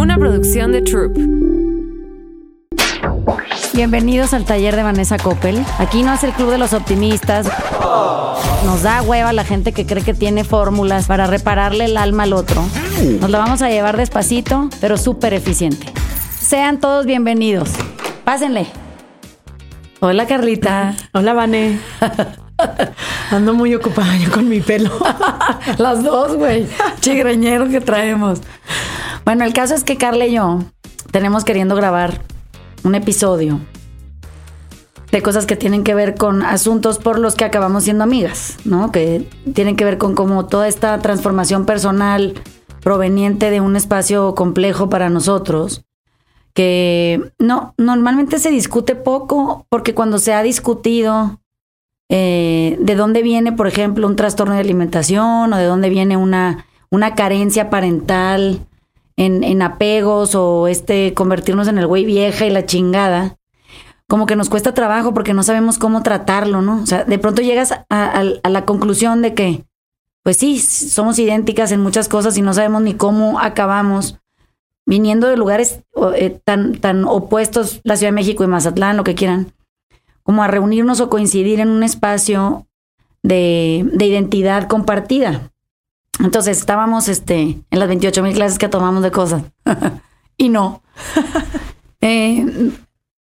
una producción de Troop. Bienvenidos al taller de Vanessa Coppel. Aquí no es el club de los optimistas. Nos da hueva la gente que cree que tiene fórmulas para repararle el alma al otro. Nos la vamos a llevar despacito, pero súper eficiente. Sean todos bienvenidos. Pásenle. Hola Carlita. Hola, Vane. Ando muy ocupada yo con mi pelo. Las dos, güey. Chigreñero que traemos. Bueno, el caso es que Carla y yo tenemos queriendo grabar un episodio de cosas que tienen que ver con asuntos por los que acabamos siendo amigas, ¿no? Que tienen que ver con como toda esta transformación personal proveniente de un espacio complejo para nosotros, que no, normalmente se discute poco porque cuando se ha discutido eh, de dónde viene, por ejemplo, un trastorno de alimentación o de dónde viene una, una carencia parental en, en apegos o este convertirnos en el güey vieja y la chingada, como que nos cuesta trabajo porque no sabemos cómo tratarlo, ¿no? O sea, de pronto llegas a, la conclusión de que, pues sí, somos idénticas en muchas cosas y no sabemos ni cómo acabamos viniendo de lugares eh, tan, tan opuestos, la Ciudad de México y Mazatlán, lo que quieran, como a reunirnos o coincidir en un espacio de, de identidad compartida. Entonces estábamos este, en las 28 mil clases que tomamos de cosas. y no. Eh,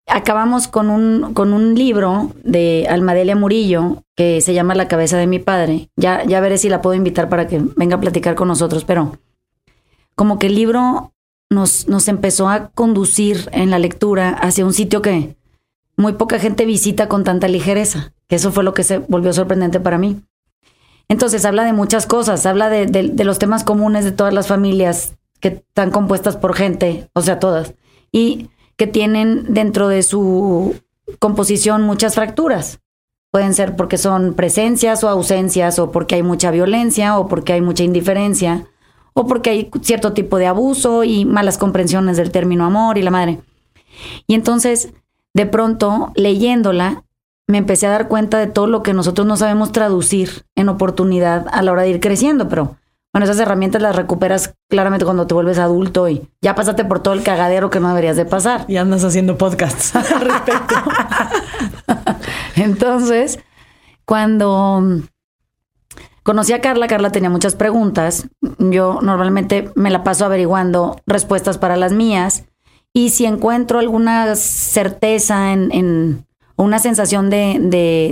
acabamos con un, con un libro de Almadelia Murillo que se llama La cabeza de mi padre. Ya, ya veré si la puedo invitar para que venga a platicar con nosotros, pero como que el libro nos, nos empezó a conducir en la lectura hacia un sitio que muy poca gente visita con tanta ligereza, que eso fue lo que se volvió sorprendente para mí. Entonces habla de muchas cosas, habla de, los temas comunes de todas las familias que están compuestas por gente, o sea, todas, y que tienen dentro de su composición muchas fracturas. Pueden ser porque son presencias o ausencias, o porque hay mucha violencia, o porque hay mucha indiferencia, o porque hay cierto tipo de abuso y malas comprensiones del término amor y la madre. Y entonces, de pronto, leyéndola, me empecé a dar cuenta de todo lo que nosotros no sabemos traducir en oportunidad a la hora de ir creciendo, pero bueno, esas herramientas las recuperas claramente cuando te vuelves adulto y ya pasaste por todo el cagadero que no deberías de pasar. Y andas haciendo podcasts al respecto. Entonces, cuando conocí a Carla, Carla tenía muchas preguntas. Yo normalmente me la paso averiguando respuestas para las mías. Y si encuentro alguna certeza en, en- una sensación de,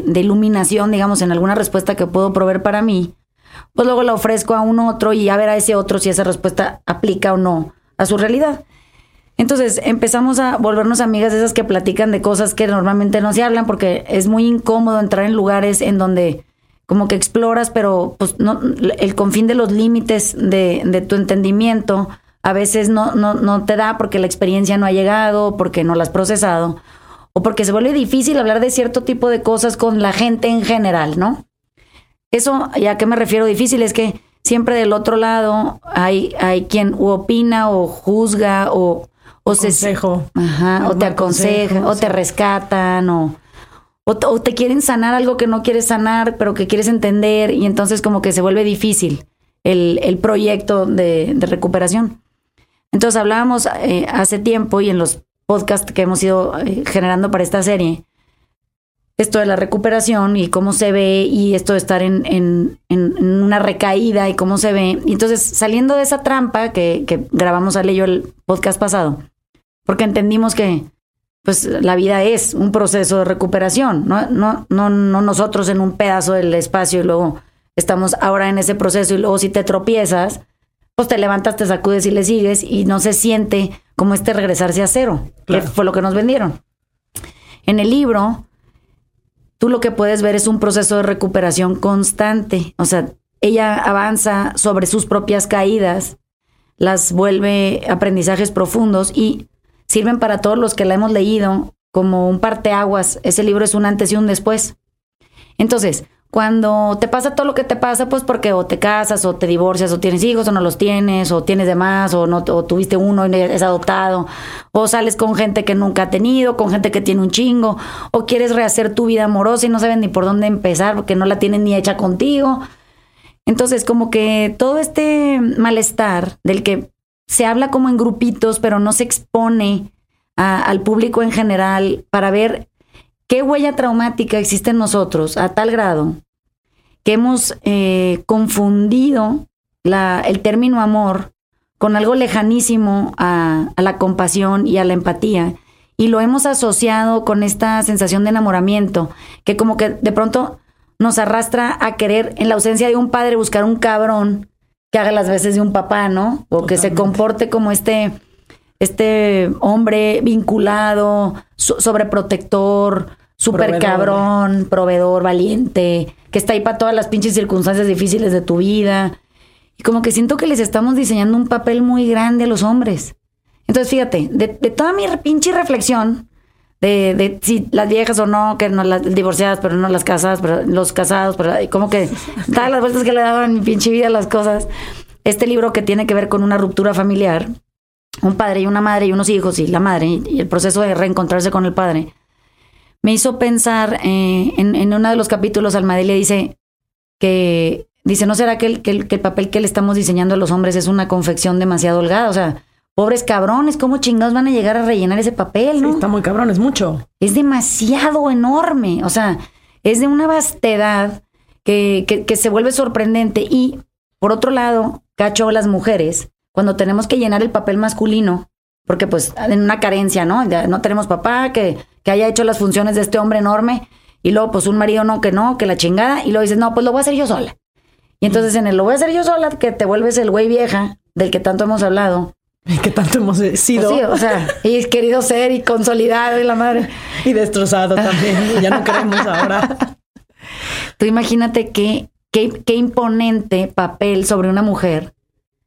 de- iluminación, digamos, en alguna respuesta que puedo proveer para mí, pues luego la ofrezco a un otro y ya ver a ese otro si esa respuesta aplica o no a su realidad. Entonces empezamos a volvernos amigas de esas que platican de cosas que normalmente no se hablan porque es muy incómodo entrar en lugares en donde como que exploras, pero pues no, el confín de los límites de, de tu entendimiento a veces no, no, no te da porque la experiencia no ha llegado, porque no la has procesado, o porque se vuelve difícil hablar de cierto tipo de cosas con la gente en general, ¿no? Eso, ¿y a qué me refiero difícil? Es que siempre del otro lado hay, hay quien opina o juzga o, o se Consejo. Ajá, o te aconseja, consejo, o te rescatan, o, o, te- o te quieren sanar algo que no quieres sanar, pero que quieres entender, y entonces como que se vuelve difícil el, el proyecto de, de recuperación. Entonces hablábamos eh, hace tiempo y en los podcasts que hemos ido eh, generando para esta serie, esto de la recuperación y cómo se ve y esto de estar en, en- en- en una recaída y cómo se ve. Y entonces saliendo de esa trampa que, que grabamos Ale y yo el podcast pasado, porque entendimos que pues la vida es un proceso de recuperación, no, no, no, no nosotros en un pedazo del espacio y luego estamos ahora en ese proceso y luego si te tropiezas, pues te levantas, te sacudes y le sigues y no se siente como este regresarse a cero, Claro. que fue lo que nos vendieron. En el libro, tú lo que puedes ver es un proceso de recuperación constante, o sea, ella avanza sobre sus propias caídas, las vuelve aprendizajes profundos y sirven para todos los que la hemos leído como un parteaguas. Ese libro es un antes y un después. Entonces, cuando te pasa todo lo que te pasa, pues porque o te casas, o te divorcias, o tienes hijos, o no los tienes, o tienes de más, o no, o tuviste uno y es adoptado, o sales con gente que nunca ha tenido, con gente que tiene un chingo, o quieres rehacer tu vida amorosa y no saben ni por dónde empezar porque no la tienen ni hecha contigo. Entonces, como que todo este malestar del que se habla como en grupitos, pero no se expone al público en general para ver qué huella traumática existe en nosotros a tal grado que hemos eh, confundido la, el término amor con algo lejanísimo a, a, la compasión y a la empatía. Y lo hemos asociado con esta sensación de enamoramiento, que como que de pronto nos arrastra a querer, en la ausencia de un padre, buscar un cabrón que haga las veces de un papá, ¿no? O que se comporte como este, este hombre vinculado, sobreprotector, súper cabrón, proveedor, valiente, que está ahí para todas las pinches circunstancias difíciles de tu vida. Y como que siento que les estamos diseñando un papel muy grande a los hombres. Entonces, fíjate, de, toda mi pinche reflexión, de, de, si las viejas o no, que no las divorciadas, pero no las casadas, pero los casados, pero como que todas las vueltas que le daban mi pinche vida a las cosas. Este libro que tiene que ver con una ruptura familiar, un padre y una madre y unos hijos y la madre, y el proceso de reencontrarse con el padre me hizo pensar eh, en, uno de los capítulos, Almadé le dice que, dice, ¿no será que el, que, el, papel que le estamos diseñando a los hombres es una confección demasiado holgada? O sea, pobres cabrones, ¿cómo chingados van a llegar a rellenar ese papel, no? está muy cabrón, es mucho. Es demasiado enorme, o sea, es de una vastedad que, que, que se vuelve sorprendente. Y, por otro lado, cacho a las mujeres, cuando tenemos que llenar el papel masculino, porque pues en una carencia, ¿no? no tenemos papá que, que haya hecho las funciones de este hombre enorme y luego pues un marido no, que no, que la chingada y luego dices, no, pues lo voy a hacer yo sola. Y entonces en el lo voy a hacer yo sola, que te vuelves el güey vieja del que tanto hemos hablado. Y que tanto hemos sido. Pues sí, o sea, y querido ser y consolidado y la madre. Y destrozado también, ya no queremos ahora. Tú imagínate qué, qué, qué imponente papel sobre una mujer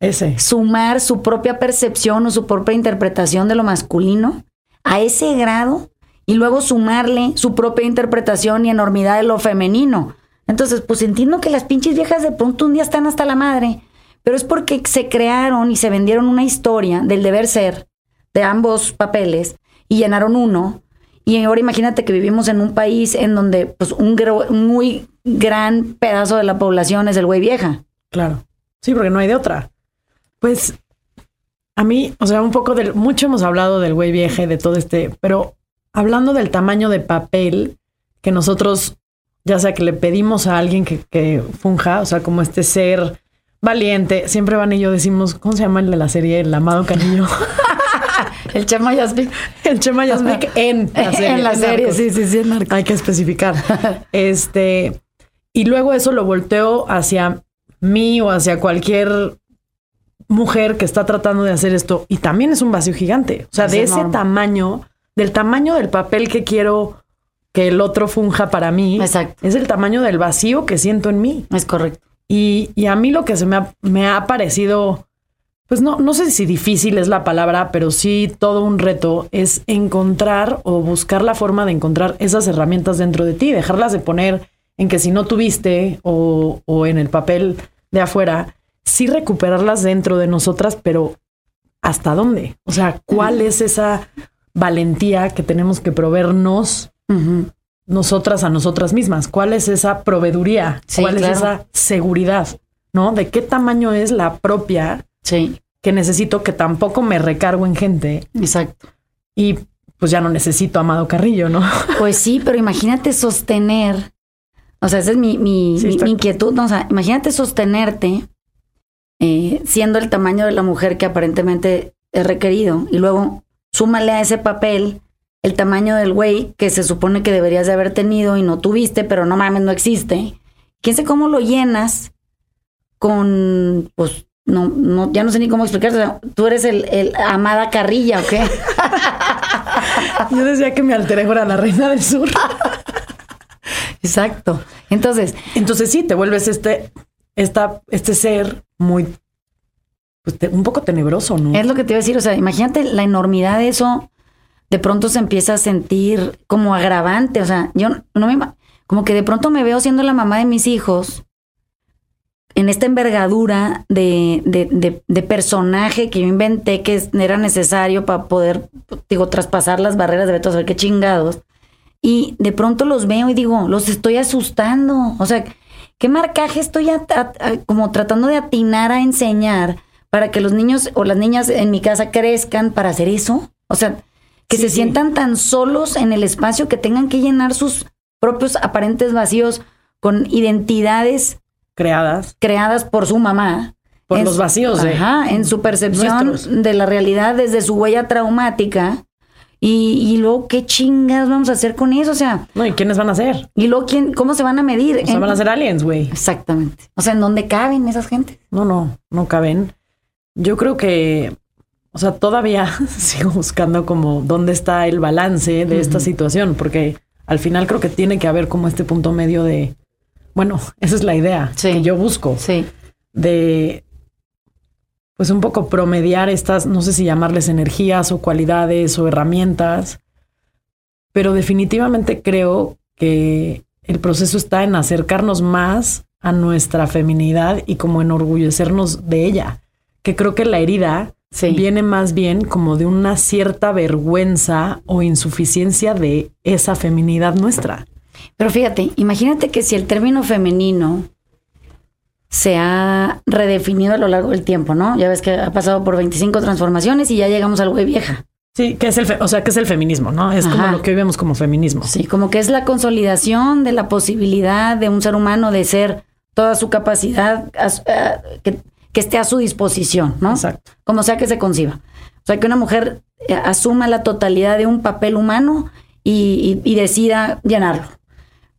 ese. Sumar su propia percepción o su propia interpretación de lo masculino a ese grado y luego sumarle su propia interpretación y enormidad de lo femenino. Entonces, pues entiendo que las pinches viejas de pronto un día están hasta la madre, pero es porque se crearon y se vendieron una historia del deber ser de ambos papeles y llenaron uno. Y ahora imagínate que vivimos en un país en donde pues un muy gran pedazo de la población es el güey vieja. Claro. Sí, porque no hay de otra. Pues a mí, o sea, un poco del, mucho hemos hablado del güey vieje, de todo este, pero hablando del tamaño de papel que nosotros, ya sea que le pedimos a alguien que, que funja, o sea, como este ser valiente, siempre Van y yo decimos, ¿cómo se llama el de la serie? El amado Canillo. el Chema Yasmik. El Chema Yasmik en la serie. En la serie, sí, sí, sí. Hay que especificar. este, y luego eso lo volteo hacia mí o hacia cualquier mujer que está tratando de hacer esto y también es un vacío gigante. O sea, de ese tamaño, del tamaño del papel que quiero que el otro funja para mí, Exacto. es el tamaño del vacío que siento en mí. Es correcto. Y, y a mí lo que se me ha, me ha parecido, pues no, no sé si difícil es la palabra, pero sí todo un reto es encontrar o buscar la forma de encontrar esas herramientas dentro de ti, dejarlas de poner en que si no tuviste o, o en el papel de afuera, sí recuperarlas dentro de nosotras, pero ¿hasta dónde? O sea, ¿cuál es esa valentía que tenemos que proveernos nosotras a nosotras mismas? ¿Cuál es esa proveeduría? ¿Cuál es esa seguridad? ¿No? ¿De qué tamaño es la propia sí. que necesito que tampoco me recargo en gente? Exacto. Y pues ya no necesito Amado Carrillo, ¿no? Pues sí, pero imagínate sostener, o sea, esa es mi, mi, mi inquietud, ¿no? o sea, imagínate sostenerte eh, siendo el tamaño de la mujer que aparentemente es requerido. Y luego súmale a ese papel el tamaño del güey que se supone que deberías de haber tenido y no tuviste, pero no mames, no existe. ¿Quién sé cómo lo llenas con, pues, no, no, ya no sé ni cómo explicarte. Tú eres el, el amada carrilla, ¿o qué? Yo decía que mi alter ego era la reina del sur. Exacto. Entonces. Entonces sí, te vuelves este, esta, este ser muy, pues, un poco tenebroso, ¿no? Es lo que te iba a decir, o sea, imagínate la enormidad de eso, de pronto se empieza a sentir como agravante, o sea, yo no me, como que de pronto me veo siendo la mamá de mis hijos en esta envergadura de, de, de, personaje que yo inventé que era necesario para poder, digo, traspasar las barreras de Beto, saber qué chingados. Y de pronto los veo y digo, los estoy asustando. O sea, ¿Qué marcaje estoy como tratando de atinar a enseñar para que los niños o las niñas en mi casa crezcan para hacer eso. O sea, que Sí, se sí. sientan tan solos en el espacio que tengan que llenar sus propios aparentes vacíos con identidades Creadas creadas por su mamá. por En los su- vacíos de. Ajá, en su percepción nuestros. de la realidad desde su huella traumática. Y, y luego, ¿qué chingas vamos a hacer con eso? O sea, No, ¿y quiénes van a ser? y luego, ¿quién, ¿cómo se van a medir? O sea, En- van a ser aliens, güey. Exactamente. O sea, ¿en dónde caben esas gentes? No, no, no caben. Yo creo que, o sea, todavía sigo buscando como dónde está el balance de esta situación, porque al final creo que tiene que haber como este punto medio de, bueno, esa es la idea Sí. que yo busco, Sí. de, pues un poco promediar estas, no sé si llamarles energías o cualidades o herramientas, pero definitivamente creo que el proceso está en acercarnos más a nuestra feminidad y como enorgullecernos de ella, que creo que la herida Sí. viene más bien como de una cierta vergüenza o insuficiencia de esa feminidad nuestra. Pero fíjate, imagínate que si el término femenino se ha redefinido a lo largo del tiempo, ¿no? Ya ves que ha pasado por 25 transformaciones y ya llegamos al güey vieja. Sí, que es el, fe- o sea, que es el feminismo, ¿no? Es como lo que hoy vemos como feminismo. Sí, como que es la consolidación de la posibilidad de un ser humano de ser toda su capacidad a a- que, que esté a su disposición, ¿no? Exacto. Como sea que se conciba. O sea, que una mujer eh, asuma la totalidad de un papel humano y, y- y decida llenarlo.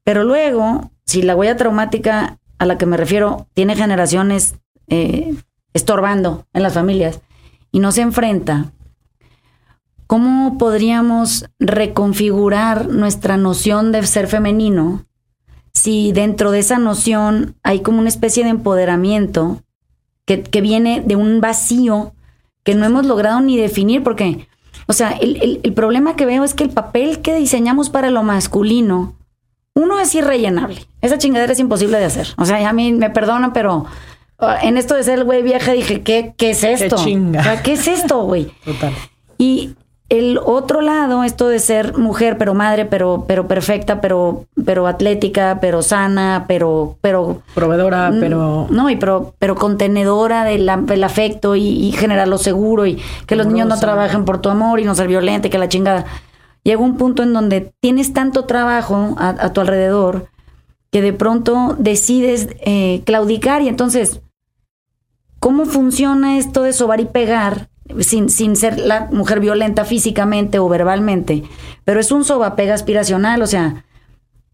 Pero luego, si la huella traumática a la que me refiero tiene generaciones eh, estorbando en las familias y no se enfrenta, ¿cómo podríamos reconfigurar nuestra noción de ser femenino si dentro de esa noción hay como una especie de empoderamiento que, que viene de un vacío que no hemos logrado ni definir? Porque, o sea, el, el- el problema que veo es que el papel que diseñamos para lo masculino, uno es irrellenable. Esa chingadera es imposible de hacer. O sea, ya a mí me perdonan, pero ah, en esto de ser el güey vieja dije, ¿qué, qué es esto? chinga. O sea, ¿qué es esto, güey? Total. Y el otro lado, esto de ser mujer, pero madre, pero, pero perfecta, pero, pero atlética, pero sana, pero, pero Proveedora, pero no, y pero, pero contenedora del, afecto y, y generarlo seguro y que los niños no trabajen por tu amor y no ser violenta y que la chingada. Llega un punto en donde tienes tanto trabajo a, tu alrededor que de pronto decides eh, claudicar y entonces, ¿cómo funciona esto de sobar y pegar sin, sin ser la mujer violenta físicamente o verbalmente? Pero es un sobapega aspiracional, o sea,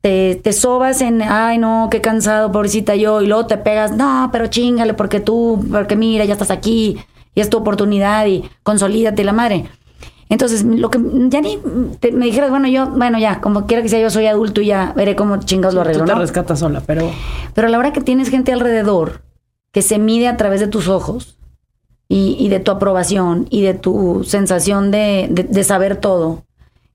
te, te sobas en, ay no, qué cansado, pobrecita yo, y luego te pegas, no, pero chingale, porque tú, porque mira, ya estás aquí, y es tu oportunidad, y consolídate la madre. Entonces, lo que ya ni te- me dijeras, bueno, yo, bueno, ya, como quiera que sea, yo soy adulto y ya veré cómo chingados lo arreglo, tú te ¿no? rescatas sola, pero Pero a la hora que tienes gente alrededor que se mide a través de tus ojos y, y de tu aprobación y de tu sensación de, de- de saber todo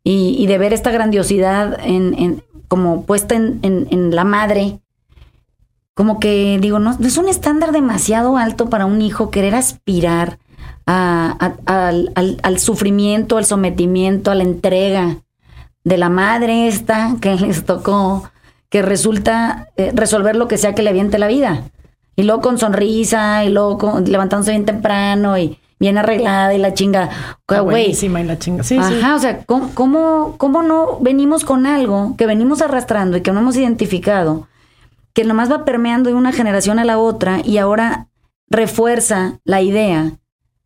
y, y de ver esta grandiosidad en, en- como puesta en, en- en la madre, como que digo, no, no es un estándar demasiado alto para un hijo querer aspirar a- a- al, al- al sufrimiento, al sometimiento, a la entrega de la madre esta que les tocó, que resulta eh, resolver lo que sea que le aviente la vida. Y luego con sonrisa, y luego con- levantándose bien temprano y bien arreglada y la chinga. Güey, buenísima y la chinga. Sí, sí. Ajá, o sea, ¿cómo, cómo, cómo no venimos con algo que venimos arrastrando y que no hemos identificado, que nomás va permeando de una generación a la otra y ahora refuerza la idea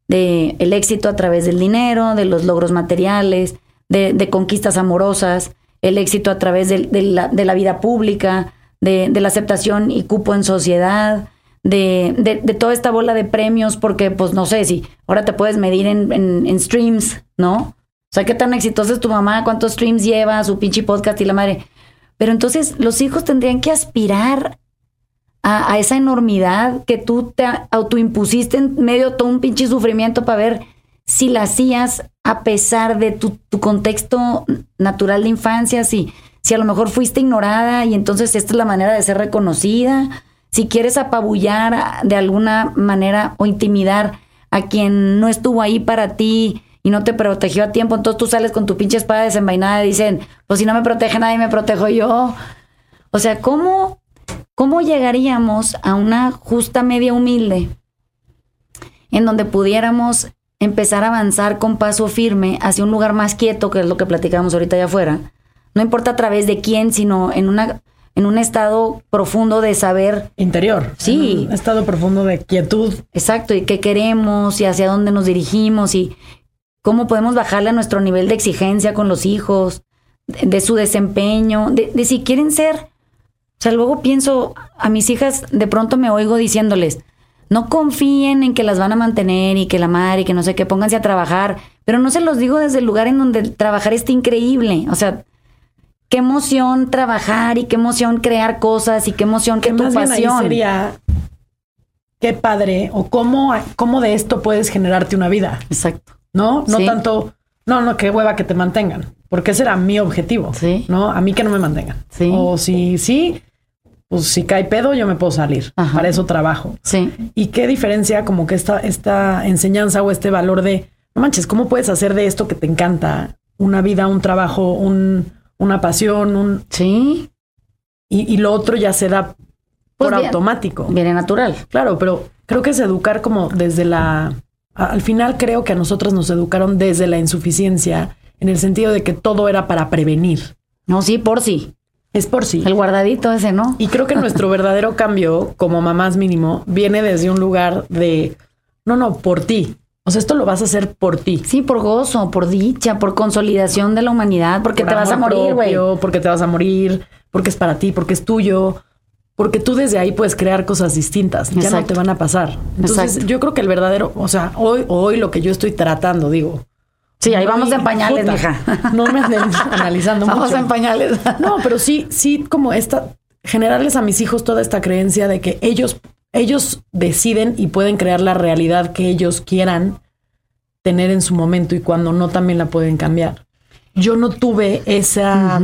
de el éxito a través del dinero, de los logros materiales, de, de conquistas amorosas, el éxito a través de, la, vida pública, de, la aceptación y cupo en sociedad, de toda esta bola de premios, porque pues no sé si ahora te puedes medir en, en- en streams, ¿no? O sea, qué tan exitosa es tu mamá, cuántos streams lleva, su pinche podcast y la madre. Pero entonces los hijos tendrían que aspirar a, esa enormidad que tú te autoimpusiste en medio de todo un pinche sufrimiento para ver si la hacías a pesar de tu, tu contexto natural de infancia, si, si a lo mejor fuiste ignorada y entonces esta es la manera de ser reconocida, si quieres apabullar de alguna manera o intimidar a quien no estuvo ahí para ti y no te protegió a tiempo, entonces tú sales con tu pinche espada desenvainada y dicen, pues si no me protege nadie, me protejo yo. O sea, ¿cómo, ¿cómo llegaríamos a una justa media humilde en donde pudiéramos empezar a avanzar con paso firme hacia un lugar más quieto, que es lo que platicábamos ahorita allá afuera. No importa a través de quién, sino en una en un estado profundo de saber interior. Sí. Un estado profundo de quietud. Exacto, y qué queremos y hacia dónde nos dirigimos y cómo podemos bajarle a nuestro nivel de exigencia con los hijos, de, su desempeño, de, de si quieren ser. O sea, luego pienso a mis hijas, de pronto me oigo diciéndoles, no confíen en que las van a mantener y que la madre y que no sé qué, pónganse a trabajar. Pero no se los digo desde el lugar en donde trabajar está increíble. O sea, qué emoción trabajar y qué emoción crear cosas y qué emoción que, tu más bien ahí pasión. sería qué padre o cómo, cómo de esto puedes generarte una vida, Exacto. ¿no? No Sí. tanto, no, no, qué hueva que te mantengan, porque ese era mi objetivo, Sí. ¿no? A mí que no me mantengan. Sí. O si sí, pues si cae pedo yo me puedo salir. Ajá. Para eso trabajo. Sí. ¿Y qué diferencia como que esta, esta enseñanza o este valor de, no manches, ¿cómo puedes hacer de esto que te encanta una vida, un trabajo, un, una pasión, un, Sí. y, y lo otro ya se da Pues por bien. automático? Viene natural. Claro, pero creo que es educar como desde la... Al final creo que a nosotros nos educaron desde la insuficiencia, en el sentido de que todo era para prevenir. No, sí, por sí. Es por sí. El guardadito ese, ¿no? Y creo que nuestro verdadero cambio, como mamás mínimo, viene desde un lugar de, no, no, por ti. O sea, esto lo vas a hacer por ti. Sí, por gozo, por dicha, por consolidación de la humanidad, porque Por te vas a morir, güey. Porque te vas a morir, porque es para ti, porque es tuyo. Porque tú desde ahí puedes crear cosas distintas. Ya no te van a pasar. Entonces, Exacto. yo creo que el verdadero, o sea, hoy, hoy lo que yo estoy tratando, digo. Sí, ahí no vamos en pañales, mija. No me anden analizando Vamos mucho. en pañales. No, pero sí, sí, como esta, generarles a mis hijos toda esta creencia de que ellos, ellos deciden y pueden crear la realidad que ellos quieran tener en su momento y cuando no también la pueden cambiar. Yo no tuve esa,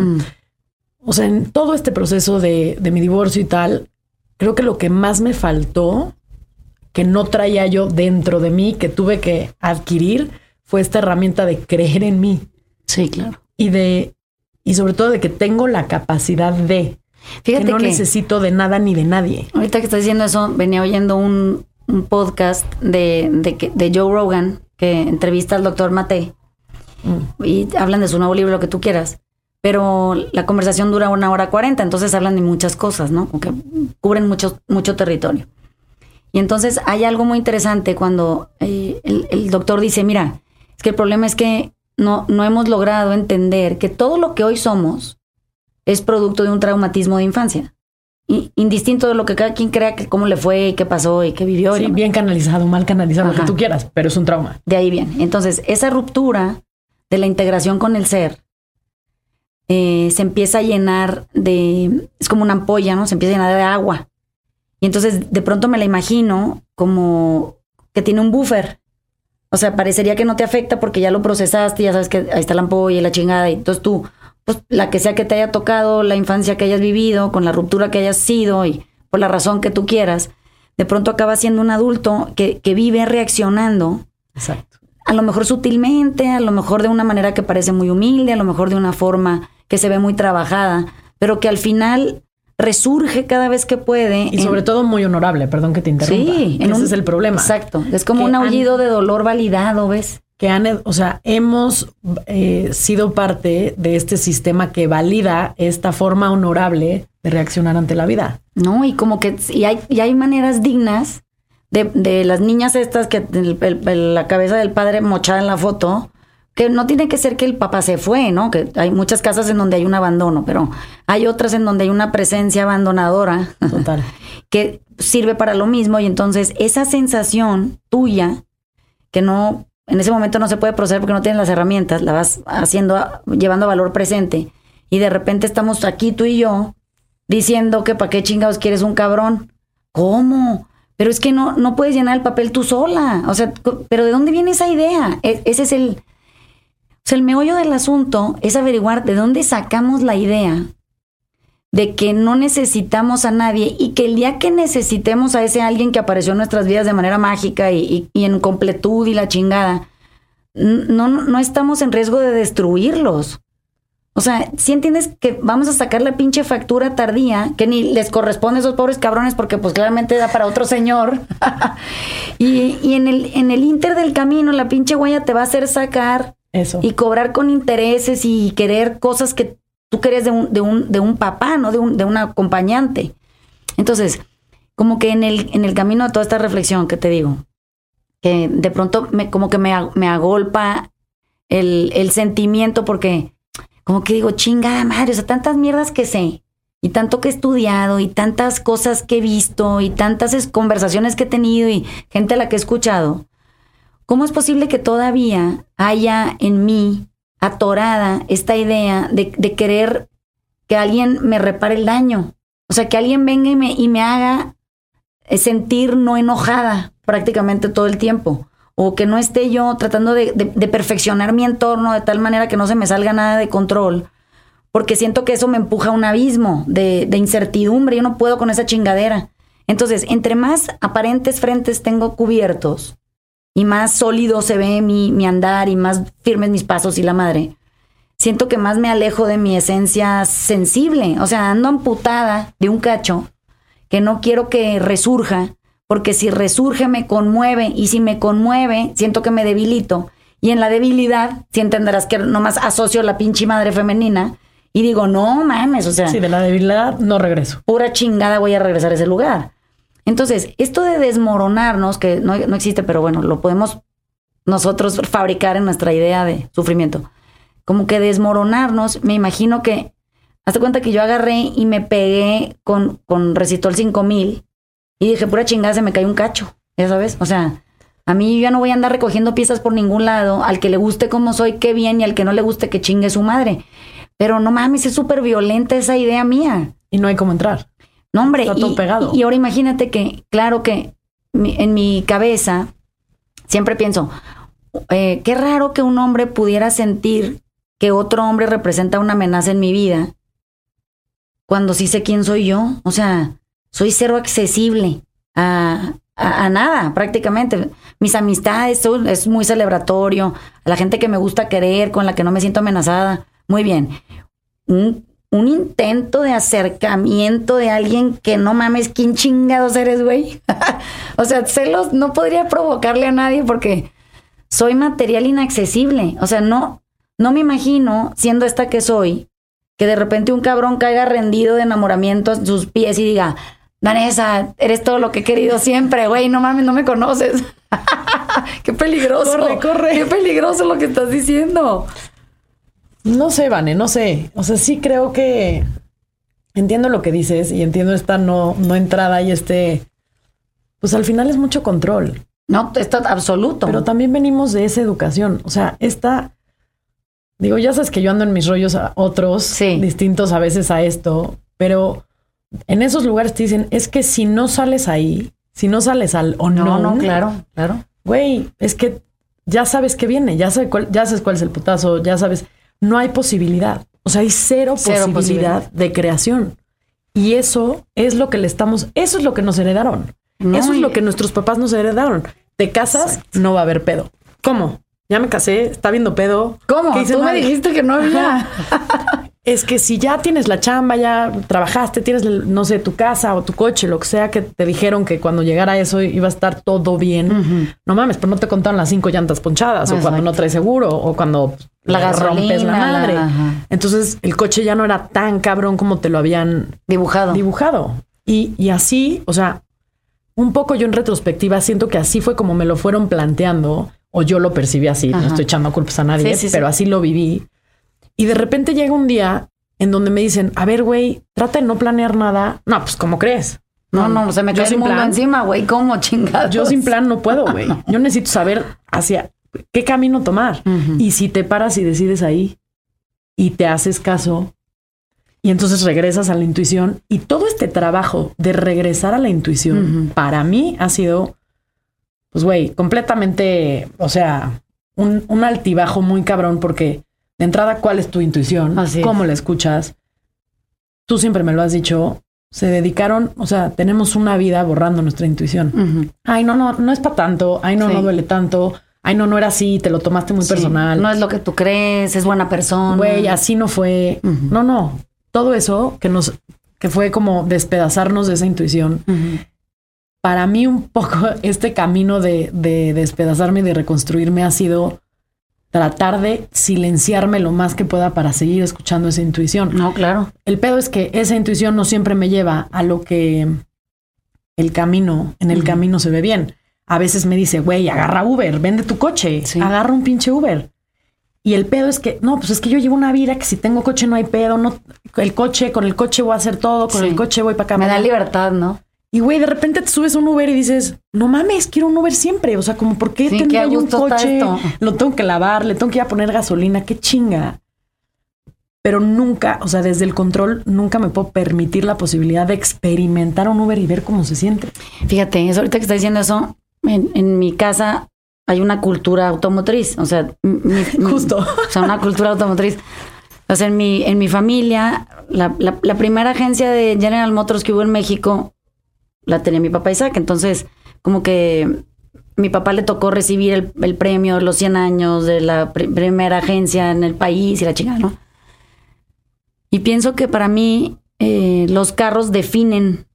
o sea, en todo este proceso de, de mi divorcio y tal, creo que lo que más me faltó, que no traía yo dentro de mí, que tuve que adquirir, fue esta herramienta de creer en mí Sí, claro. y de y sobre todo de que tengo la capacidad de Fíjate que no que necesito de nada ni de nadie. ahorita que estás diciendo eso, venía oyendo un, un podcast de, de, que- de Joe Rogan que entrevista al doctor Mate y hablan de su nuevo libro, lo que tú quieras. Pero la conversación dura una hora cuarenta, entonces hablan de muchas cosas, ¿no? Que cubren mucho, mucho territorio. Y entonces hay algo muy interesante cuando eh, el, el doctor dice, mira, es que el problema es que no, no hemos logrado entender que todo lo que hoy somos es producto de un traumatismo de infancia. Indistinto de lo que cada quien crea que cómo le fue y qué pasó y qué vivió. Sí, bien canalizado, mal canalizado, lo que tú quieras, pero es un trauma. De ahí viene. Entonces, esa ruptura de la integración con el ser eh, se empieza a llenar de. Es como una ampolla, ¿no? Se empieza a llenar de agua. Y entonces, de pronto me la imagino como que tiene un buffer. O sea, parecería que no te afecta porque ya lo procesaste, ya sabes que ahí está la ampolla y la chingada. Y entonces tú, pues la que sea que te haya tocado, la infancia que hayas vivido, con la ruptura que hayas sido y por la razón que tú quieras, de pronto acabas siendo un adulto que, que vive reaccionando Exacto. a lo mejor sutilmente, a lo mejor de una manera que parece muy humilde, a lo mejor de una forma que se ve muy trabajada, pero que al final resurge cada vez que puede. Y sobre todo muy honorable, perdón que te interrumpa. sí, Ese es el problema. Exacto, es como un han- aullido de dolor validado, ¿ves? Que han, o sea, hemos eh, sido parte de este sistema que valida esta forma honorable de reaccionar ante la vida. ¿No? Y como que y hay, y hay maneras dignas de, de las niñas estas que el- el- el- la cabeza del padre mochada en la foto, que no tiene que ser que el papá se fue, ¿no? Que hay muchas casas en donde hay un abandono, pero hay otras en donde hay una presencia abandonadora Total. que sirve para lo mismo y entonces esa sensación tuya que no en ese momento no se puede proceder porque no tienes las herramientas, la vas haciendo llevando a valor presente y de repente estamos aquí tú y yo diciendo que para qué chingados quieres un cabrón. ¿Cómo? Pero es que no no puedes llenar el papel tú sola. O sea, pero ¿de dónde viene esa idea? E- ese es el o sea, el meollo del asunto es averiguar de dónde sacamos la idea de que no necesitamos a nadie y que el día que necesitemos a ese alguien que apareció en nuestras vidas de manera mágica y, en completud y la chingada, no, no estamos en riesgo de destruirlos. O sea, si entiendes que vamos a sacar la pinche factura tardía, que ni les corresponde a esos pobres cabrones porque pues claramente da para otro señor. y, y en, el, en el inter del camino la pinche guaya te va a hacer sacar Eso. y cobrar con intereses y querer cosas que tú querías de un, de un, de un papá, ¿no? De un, de un acompañante. Entonces, como que en el, en el camino de toda esta reflexión que te digo, que de pronto me, como que me, me agolpa el, el sentimiento porque como que digo, chingada madre, o sea, tantas mierdas que sé y tanto que he estudiado y tantas cosas que he visto y tantas es- conversaciones que he tenido y gente a la que he escuchado. ¿Cómo es posible que todavía haya en mí atorada esta idea de, de querer que alguien me repare el daño? O sea, que alguien venga y me, y me haga eh, sentir no enojada prácticamente todo el tiempo. O que no esté yo tratando de, perfeccionar mi entorno de tal manera que no se me salga nada de control. Porque siento que eso me empuja a un abismo de, de incertidumbre. Yo no puedo con esa chingadera. Entonces, entre más aparentes frentes tengo cubiertos y más sólido se ve mi, mi andar y más firmes mis pasos y la madre, siento que más me alejo de mi esencia sensible. O sea, ando amputada de un cacho que no quiero que resurja, porque si resurge me conmueve y si me conmueve, siento que me debilito. Y en la debilidad, si entenderás que nomás asocio la pinche madre femenina y digo, no mames, o sea, Sí, de la debilidad no regreso. pura chingada voy a regresar a ese lugar. Entonces, esto de desmoronarnos, que no, no existe, pero bueno, lo podemos nosotros fabricar en nuestra idea de sufrimiento. Como que desmoronarnos, me imagino que, hazte cuenta que yo agarré y me pegué con, con Resistol 5000 y dije, pura chingada, se me cayó un cacho, ya sabes, o sea, a mí yo ya no voy a andar recogiendo piezas por ningún lado, al que le guste como soy, qué bien, y al que no le guste, que chingue su madre. Pero no mames, es súper violenta esa idea mía. Y no hay cómo entrar. No, hombre, Está todo y, pegado. y ahora imagínate que, claro que mi- en mi cabeza siempre pienso, eh, qué raro que un hombre pudiera sentir que otro hombre representa una amenaza en mi vida cuando sí sé quién soy yo. O sea, soy cero accesible a, a- a nada prácticamente. Mis amistades son- es muy celebratorio, a la gente que me gusta querer, con la que no me siento amenazada. Muy bien. Un, un intento de acercamiento de alguien que no mames, ¿quién chingados eres, güey? o sea, celos no podría provocarle a nadie porque soy material inaccesible. O sea, no, no me imagino, siendo esta que soy, que de repente un cabrón caiga rendido de enamoramiento a sus pies y diga, Vanessa, eres todo lo que he querido siempre, güey, no mames, no me conoces. Qué peligroso. Corre, corre. Qué peligroso lo que estás diciendo. No sé, Vane, no sé. O sea, sí creo que entiendo lo que dices y entiendo esta no, no entrada y este. Pues al final es mucho control. No, esto absoluto. Pero también venimos de esa educación. O sea, esta. Digo, ya sabes que yo ando en mis rollos a otros, Sí. distintos a veces a esto, pero en esos lugares te dicen, es que si no sales ahí, si no sales al o no, no, no, claro, claro. güey, es que ya sabes que viene, ya sabes cuál, ya sabes cuál es el putazo, ya sabes, no hay posibilidad. O sea, hay cero, Cero posibilidad, posibilidad. de creación. Y eso es lo que le estamos, eso es lo que nos heredaron. No, eso es lo que nuestros papás nos heredaron. Te casas, no va a haber pedo. ¿Cómo? Ya me casé, está viendo pedo. ¿Cómo? ¿Qué hice Tú me dijiste que no había. Es que si ya tienes la chamba, ya trabajaste, tienes, no sé, tu casa o tu coche, lo que sea que te dijeron que cuando llegara eso iba a estar todo bien. No mames, pero no te contaron las cinco llantas ponchadas o cuando no traes seguro o cuando La rompes la madre. Entonces el coche ya no era tan cabrón como te lo habían Dibujado. dibujado. Y, y así, o sea, un poco yo en retrospectiva siento que así fue como me lo fueron planteando, o yo lo percibí así, Ajá. no estoy echando culpas a nadie, Sí, sí, sí. pero así lo viví. Y de repente llega un día en donde me dicen, a ver, güey, trata de no planear nada. No, pues, ¿cómo crees? no, no, se me cae el mundo plan- encima, güey. ¿Cómo chingados? Yo sin plan no puedo, güey. Yo necesito saber hacia qué camino tomar. Y si te paras y decides ahí y te haces caso y entonces regresas a la intuición y todo este trabajo de regresar a la intuición para mí ha sido, pues güey, completamente, o sea, un, un altibajo muy cabrón porque de entrada, ¿cuál es tu intuición? Así es. ¿Cómo la escuchas? Tú siempre me lo has dicho. Se dedicaron, o sea, tenemos una vida borrando nuestra intuición ay, no, no, no es para tanto, ay, no, Sí. no duele tanto, ay, no, no era así, te lo tomaste muy Sí, personal. No es lo que tú crees, es buena persona. Güey, así no fue. No, no. Todo eso que nos, que fue como despedazarnos de esa intuición. Para mí, un poco este camino de, de despedazarme y de reconstruirme ha sido tratar de silenciarme lo más que pueda para seguir escuchando esa intuición. No, claro. El pedo es que esa intuición no siempre me lleva a lo que el camino, en el camino se ve bien. A veces me dice, güey, agarra Uber, vende tu coche, Sí. agarra un pinche Uber. Y el pedo es que, no, pues es que yo llevo una vida que si tengo coche no hay pedo, no, el coche, con el coche voy a hacer todo, con Sí. el coche voy para acá. Me da libertad, ¿no? Y güey, de repente te subes a un Uber y dices, no mames, quiero un Uber siempre. O sea, como, ¿por qué Sí, tendría yo un coche? Lo tengo que lavar, le tengo que ir a poner gasolina, qué chinga. Pero nunca, o sea, desde el control, nunca me puedo permitir la posibilidad de experimentar un Uber y ver cómo se siente. Fíjate, es ahorita que está diciendo eso, en, en mi casa hay una cultura automotriz. O sea, mi- Justo. O sea, una cultura automotriz. O sea, en mi, en mi familia, la, la- la primera agencia de General Motors que hubo en México la tenía mi papá Isaac. Entonces, como que mi papá le tocó recibir el, el premio de los 100 años de la pri- primera agencia en el país y la chingada, ¿no? Y pienso que para mí eh, los carros definen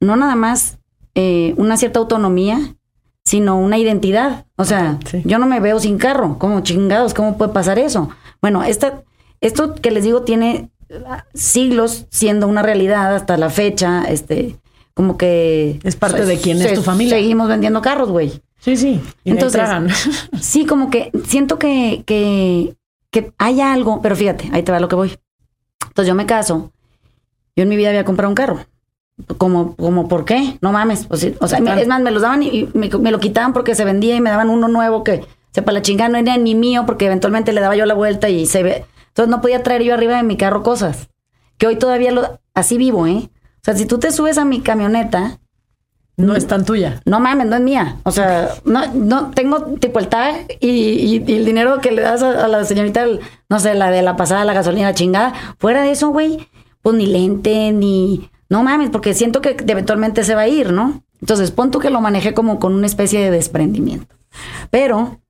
no nada más eh, una cierta autonomía, sino una identidad. O sea, Sí. yo no me veo sin carro. ¿Cómo chingados? ¿Cómo puede pasar eso? Bueno, esta, esto que les digo tiene ah, siglos siendo una realidad hasta la fecha. Este, como que Es parte de quién es tu familia. Seguimos vendiendo carros, güey. Sí, sí. Y Entonces- Sí, como que siento que, que, que hay algo, pero fíjate, ahí te va lo que voy. Entonces yo me caso, yo en mi vida había comprado un carro. Como, como, ¿por qué? No mames. O sea, o sea, es más, me los daban y y me, me lo quitaban porque se vendía y me daban uno nuevo que, sepa la chingada, no era ni mío porque eventualmente le daba yo la vuelta y se ve. Entonces no podía traer yo arriba de mi carro cosas. Que hoy todavía lo, así vivo, ¿eh? O sea, si tú te subes a mi camioneta, no es tan tuya. no mames, no es mía. O sea, no, no tengo tipo el tag y, y- y el dinero que le das a, a la señorita, el- no sé, la de la pasada, la gasolina, la chingada. Fuera de eso, güey, pues ni lente, ni. No mames, porque siento que eventualmente se va a ir, ¿no? Entonces, pon tú que lo manejé como con una especie de desprendimiento. Pero,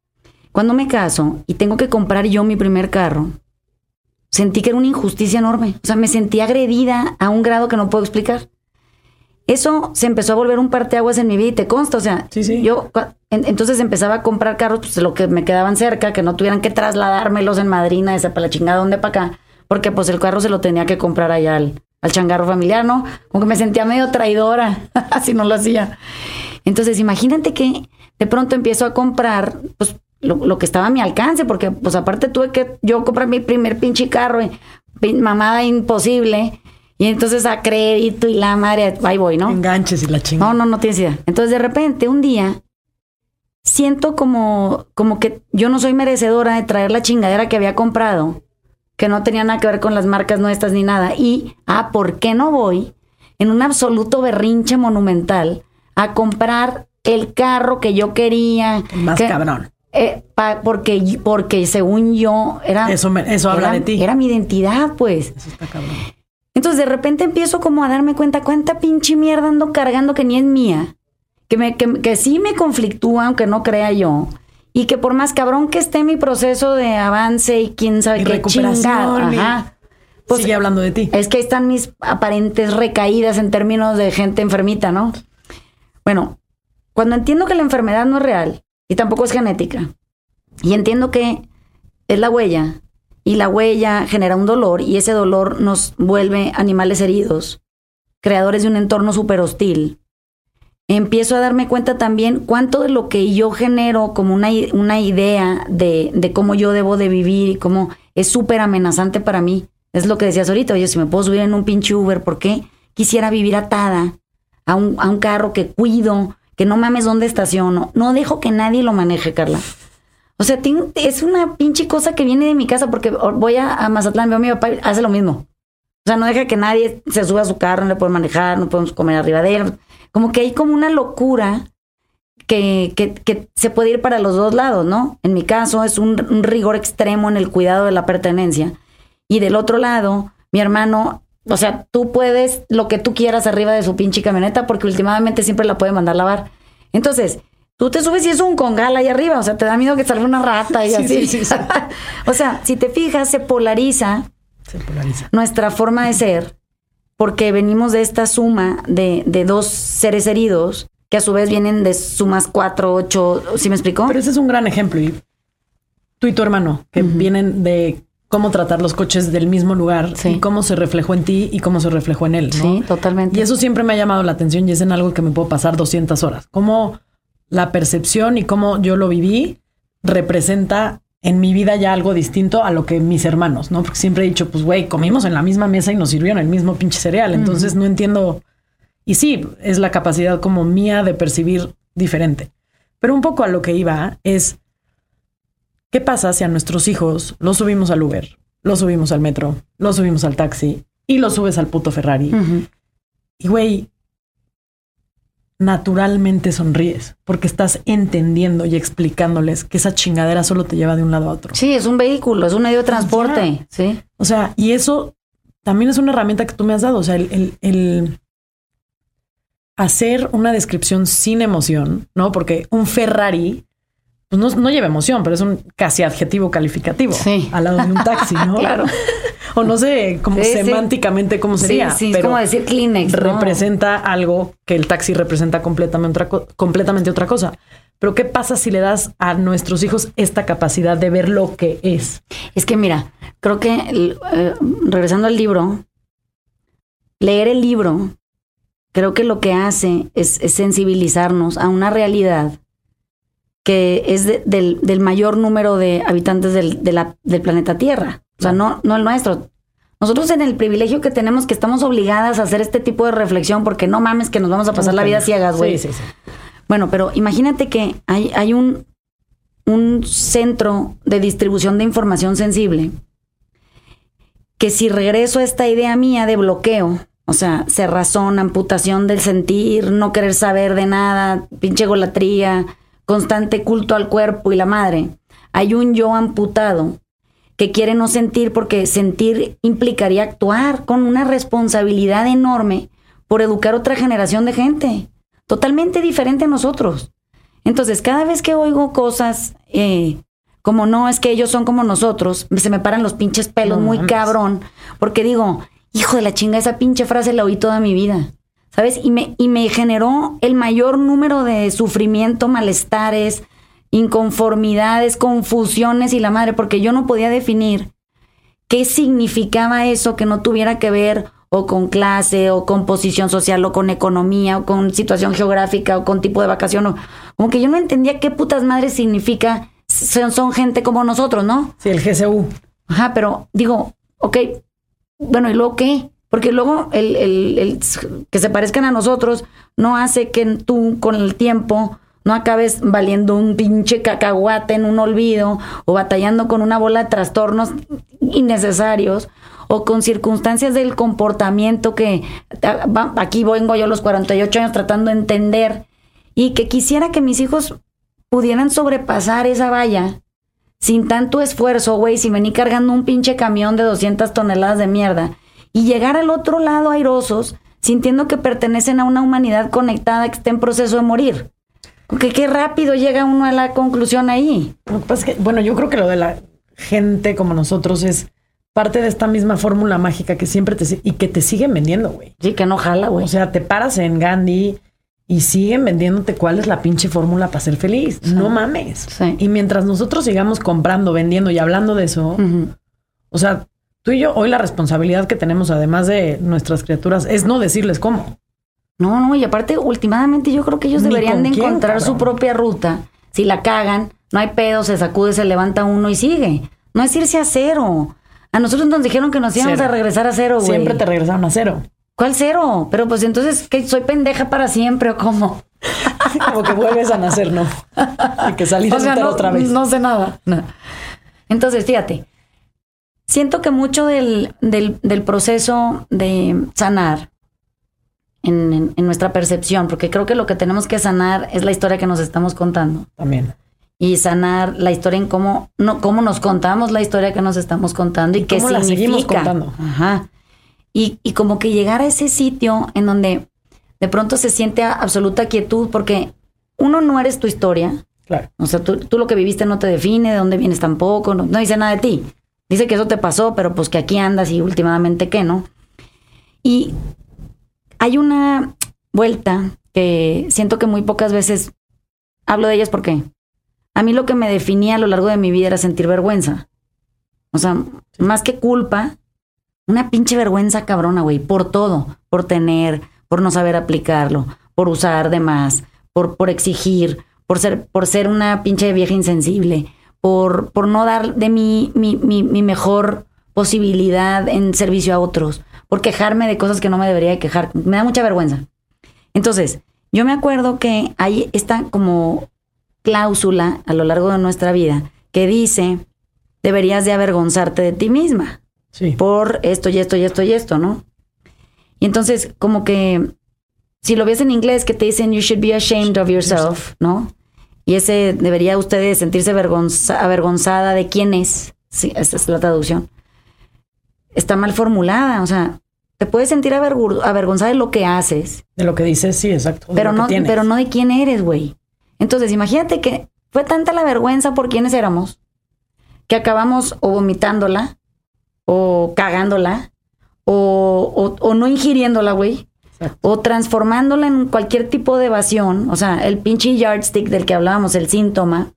cuando me caso y tengo que comprar yo mi primer carro, sentí que era una injusticia enorme. O sea, me sentí agredida a un grado que no puedo explicar. Eso se empezó a volver un parteaguas en mi vida y te consta, o sea, Sí, sí. yo en- entonces empezaba a comprar carros, pues de lo que me quedaban cerca, que no tuvieran que trasladármelos en Madrina, esa para la chingada, donde para acá, porque pues el carro se lo tenía que comprar allá al, al changarro familiar, ¿no? Como que me sentía medio traidora, si no lo hacía. Entonces, imagínate que de pronto empiezo a comprar, pues, lo, lo que estaba a mi alcance, porque, pues, aparte tuve que yo comprar mi primer pinche carro, pin- mamada imposible, y entonces a crédito y la madre, ahí voy, ¿no? Enganches y la chingada. No, no, no tienes idea. Entonces, de repente, un día, siento como, como que yo no soy merecedora de traer la chingadera que había comprado, que no tenía nada que ver con las marcas nuestras ni nada. Y, ah, ¿por qué no voy en un absoluto berrinche monumental a comprar el carro que yo quería? Más que- cabrón. Eh, pa- porque, porque según yo, era. Eso me- eso habla era- de ti. Era mi identidad, pues. Eso está cabrón. Entonces de repente empiezo como a darme cuenta cuánta pinche mierda ando cargando que ni es mía. Que, me, que, que sí me conflictúa, aunque no crea yo. Y que por más cabrón que esté mi proceso de avance y quién sabe Y qué chingada. Ajá. Pues Sigue hablando de ti. es que ahí están mis aparentes recaídas en términos de gente enfermita, ¿no? Bueno, cuando entiendo que la enfermedad no es real y tampoco es genética, y entiendo que es la huella, y la huella genera un dolor, y ese dolor nos vuelve animales heridos, creadores de un entorno súper hostil, empiezo a darme cuenta también cuánto de lo que yo genero como una, una idea de, de cómo yo debo de vivir y cómo es súper amenazante para mí. Es lo que decías ahorita, oye, si me puedo subir en un pinche Uber, ¿por qué quisiera vivir atada a un, a un carro que cuido, que no mames dónde estaciono? No dejo que nadie lo maneje, Carla. O sea, es una pinche cosa que viene de mi casa porque voy a, Mazatlán, veo a mi papá y hace lo mismo. O sea, no deja que nadie se suba a su carro, no le puede manejar, no podemos comer arriba de él. Como que hay como una locura que, que, que se puede ir para los dos lados, ¿no? En mi caso es un rigor extremo en el cuidado de la pertenencia. Y del otro lado, mi hermano, o sea, tú puedes lo que tú quieras arriba de su pinche camioneta porque últimamente siempre la puede mandar lavar. Entonces, Tú te subes y es un congal ahí arriba, o sea, te da miedo que salga una rata y Sí, así. sí, sí, sí. o sea, si te fijas, se polariza Se polariza. nuestra forma de ser porque venimos de esta suma de, de dos seres heridos que a su vez vienen de sumas cuatro, ocho, ¿sí me explicó? Pero ese es un gran ejemplo. Y tú y tu hermano, que vienen de cómo tratar los coches del mismo lugar Sí. y cómo se reflejó en ti y cómo se reflejó en él. ¿no? Sí, totalmente. Y eso siempre me ha llamado la atención y es en algo que me puedo pasar 200 horas. Cómo la percepción y cómo yo lo viví representa en mi vida ya algo distinto a lo que mis hermanos, ¿no? Porque siempre he dicho, pues, güey, comimos en la misma mesa y nos sirvieron el mismo pinche cereal. Entonces no entiendo. Y sí, es la capacidad como mía de percibir diferente. Pero un poco a lo que iba es, ¿qué pasa si a nuestros hijos los subimos al Uber, los subimos al metro, los subimos al taxi y los subes al puto Ferrari? Y güey, naturalmente sonríes porque estás entendiendo y explicándoles que esa chingadera solo te lleva de un lado a otro. Sí, es un vehículo, es un medio de transporte, sí. O sea, y eso también es una herramienta que tú me has dado. O sea, el, el- el hacer una descripción sin emoción, ¿no? Porque un Ferrari pues no, no lleva emoción, pero es un casi adjetivo calificativo Sí. al lado de un taxi, ¿no? Claro. O no sé cómo Sí, sí. semánticamente cómo sería. sí, sí, es pero como decir Kleenex. ¿no? representa algo que el taxi representa completamente otra, co- completamente otra cosa. Pero ¿qué pasa si le das a nuestros hijos esta capacidad de ver lo que es? Es que mira, creo que eh, regresando al libro, leer el libro, creo que lo que hace es, es sensibilizarnos a una realidad que es de- del, del mayor número de habitantes del, de la- del planeta Tierra. O sea, no, no el nuestro. Nosotros en el privilegio que tenemos que estamos obligadas a hacer este tipo de reflexión porque no mames que nos vamos a pasar la vida ciegas, güey. Sí, sí, sí. Bueno, pero imagínate que hay, hay un, un centro de distribución de información sensible que si regreso a esta idea mía de bloqueo, o sea, cerrazón, amputación del sentir, no querer saber de nada, pinche golatría, constante culto al cuerpo y la madre, hay un yo amputado que quiere no sentir porque sentir implicaría actuar con una responsabilidad enorme por educar otra generación de gente, totalmente diferente a nosotros. Entonces, cada vez que oigo cosas eh, como no, es que ellos son como nosotros, se me paran los pinches pelos No muy mames. cabrón, porque digo, hijo de la chinga, esa pinche frase la oí toda mi vida. ¿Sabes? Y me, y me generó el mayor número de sufrimiento, malestares, inconformidades, confusiones y la madre, porque yo no podía definir qué significaba eso que no tuviera que ver o con clase o con posición social o con economía o con situación geográfica o con tipo de vacación o como que yo no entendía qué putas madres significa son, son gente como nosotros, ¿no? Sí, el GCU. Ajá, pero digo, ok, bueno, ¿y luego qué? Porque luego el, el- el que se parezcan a nosotros no hace que tú con el tiempo no acabes valiendo un pinche cacahuate en un olvido o batallando con una bola de trastornos innecesarios o con circunstancias del comportamiento que ah, aquí vengo yo a los 48 años tratando de entender y que quisiera que mis hijos pudieran sobrepasar esa valla sin tanto esfuerzo, güey, sin venir cargando un pinche camión de 200 toneladas de mierda y llegar al otro lado airosos, sintiendo que pertenecen a una humanidad conectada que está en proceso de morir. Porque qué rápido llega uno a la conclusión ahí. Lo que pasa es que, bueno, yo creo que lo de la gente como nosotros es parte de esta misma fórmula mágica que siempre te y que te siguen vendiendo, güey. Sí, que no jala, güey. O sea, te paras en Gandhi y siguen vendiéndote cuál es la pinche fórmula para ser feliz. No mames. Sí. Y mientras nosotros sigamos comprando, vendiendo y hablando de eso, o sea, tú y yo hoy la responsabilidad que tenemos, además de nuestras criaturas, es no decirles cómo. No, no, y aparte, últimamente yo creo que ellos Ni deberían de quién, encontrar su propia ruta. Si la cagan, no hay pedo, se sacude, se levanta uno y sigue. No es irse a cero. A nosotros nos dijeron que nos íbamos Cero. a regresar a cero, güey. Siempre te regresaron a cero. ¿Cuál cero? Pero pues entonces, ¿qué? ¿Soy pendeja para siempre o cómo? Como que vuelves a nacer, ¿no? Y que salir O sea, entero no, otra vez. no sé nada. No. Entonces, fíjate, siento que mucho del, del, del proceso de sanar en, en- en nuestra percepción, porque creo que lo que tenemos que sanar es la historia que nos estamos contando. También. Y sanar la historia en cómo, no, cómo nos contamos la historia que nos estamos contando y, Y qué cómo la significa. seguimos contando. Ajá. Y, y como que llegar a ese sitio en donde de pronto se siente absoluta quietud, porque uno no eres tu historia. Claro. O sea, tú, tú lo que viviste no te define, de dónde vienes tampoco, no, no dice nada de ti. Dice que eso te pasó, pero pues que aquí andas y últimamente qué, ¿no? Y hay una vuelta que siento que muy pocas veces hablo de ellas porque a mí lo que me definía a lo largo de mi vida era sentir vergüenza. O sea, más que culpa, una pinche vergüenza cabrona, güey, por todo, por tener, por no saber aplicarlo, por usar de más, por, por exigir, por ser, por ser una pinche vieja insensible, por, por no dar de mí mi, mi, mi mejor posibilidad en servicio a otros, por quejarme de cosas que no me debería de quejar. Me da mucha vergüenza. Entonces, yo me acuerdo que hay esta como cláusula a lo largo de nuestra vida que dice, deberías de avergonzarte de ti misma Sí. por esto y esto y esto y esto, ¿no? Y entonces, como que si lo ves en inglés, que te dicen you should be ashamed of yourself, ¿no? Y ese debería usted de sentirse avergonza- avergonzada de quién es. Sí, esa es la traducción. Está mal formulada, o sea, te puedes sentir avergu- avergonzada de lo que haces, De lo que dices, sí, exacto. pero no, pero no de quién eres, güey. Entonces, imagínate que fue tanta la vergüenza por quiénes éramos que acabamos o vomitándola, o cagándola, o, o- o no ingiriéndola, güey, Exacto. o transformándola en cualquier tipo de evasión, o sea, el pinche yardstick del que hablábamos, el síntoma,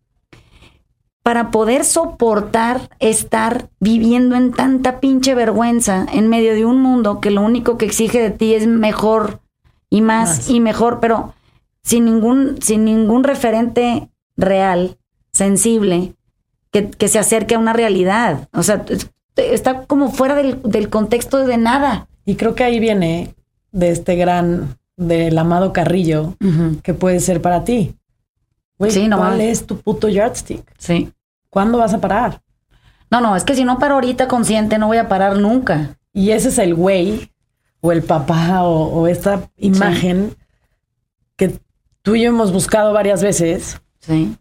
para poder soportar estar viviendo en tanta pinche vergüenza en medio de un mundo que lo único que exige de ti es mejor y más, Más. y mejor, pero sin ningún, sin ningún referente real, sensible, que, que se acerque a una realidad. O sea, es- está como fuera del, del contexto de nada. Y creo que ahí viene de este gran, del amado Carrillo, que puede ser para ti. Sí, no ¿cuál es tu puto yardstick? Sí. ¿Cuándo vas a parar? No, no, es que si no paro ahorita consciente, no voy a parar nunca. Y ese es el güey o el papá o, o esta imagen que tú y yo hemos buscado varias veces Sí.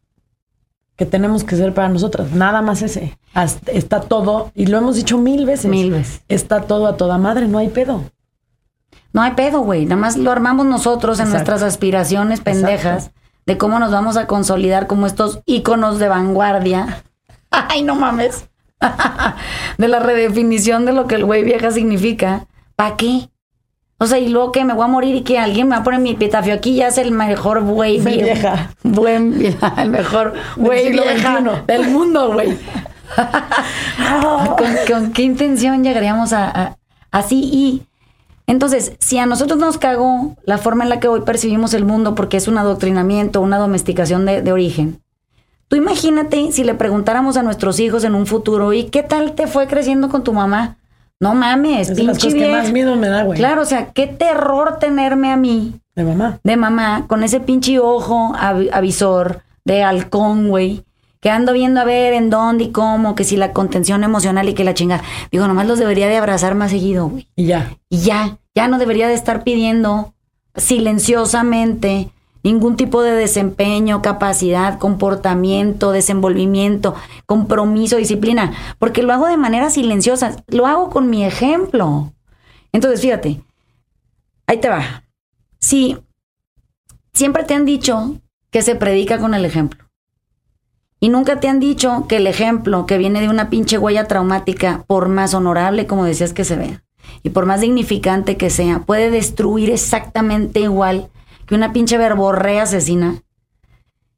que tenemos que ser para nosotras. Nada más ese. Hasta- está todo, y lo hemos dicho mil veces. Mil veces. Está todo a toda madre, no hay pedo. No hay pedo, güey. Nada más lo armamos nosotros en Exacto. nuestras aspiraciones pendejas de cómo nos vamos a consolidar como estos íconos de vanguardia. Ay, no mames. de la redefinición de lo que el güey vieja significa. ¿Para qué? O sea, y luego que me voy a morir y que alguien me va a poner mi epitafio aquí ya es el mejor güey vieja. Buen, el mejor güey vieja XXI. del mundo, güey. ¿Con, con qué intención llegaríamos a, a- así? Y entonces, si a nosotros nos cagó la forma en la que hoy percibimos el mundo porque es un adoctrinamiento, una domesticación de, de origen, tú imagínate si le preguntáramos a nuestros hijos en un futuro, ¿y qué tal te fue creciendo con tu mamá? No mames, Es de las pinche cosas que más miedo me da, güey. Claro, o sea, qué terror tenerme a mí De mamá. de mamá con ese pinche ojo avi- avisor de halcón, güey. Que ando viendo a ver en dónde y cómo, que si la contención emocional y que la chingada. Digo, nomás los debería de abrazar más seguido, güey. Y ya. Y ya, ya no debería de estar pidiendo silenciosamente ningún tipo de desempeño, capacidad, comportamiento, desenvolvimiento, compromiso, disciplina, porque lo hago de manera silenciosa, lo hago con mi ejemplo. Entonces, fíjate, ahí te va. Si siempre te han dicho que se predica con el ejemplo. Y nunca te han dicho que el ejemplo que viene de una pinche huella traumática, por más honorable como decías que se vea, y por más dignificante que sea, puede destruir exactamente igual que una pinche verborrea asesina.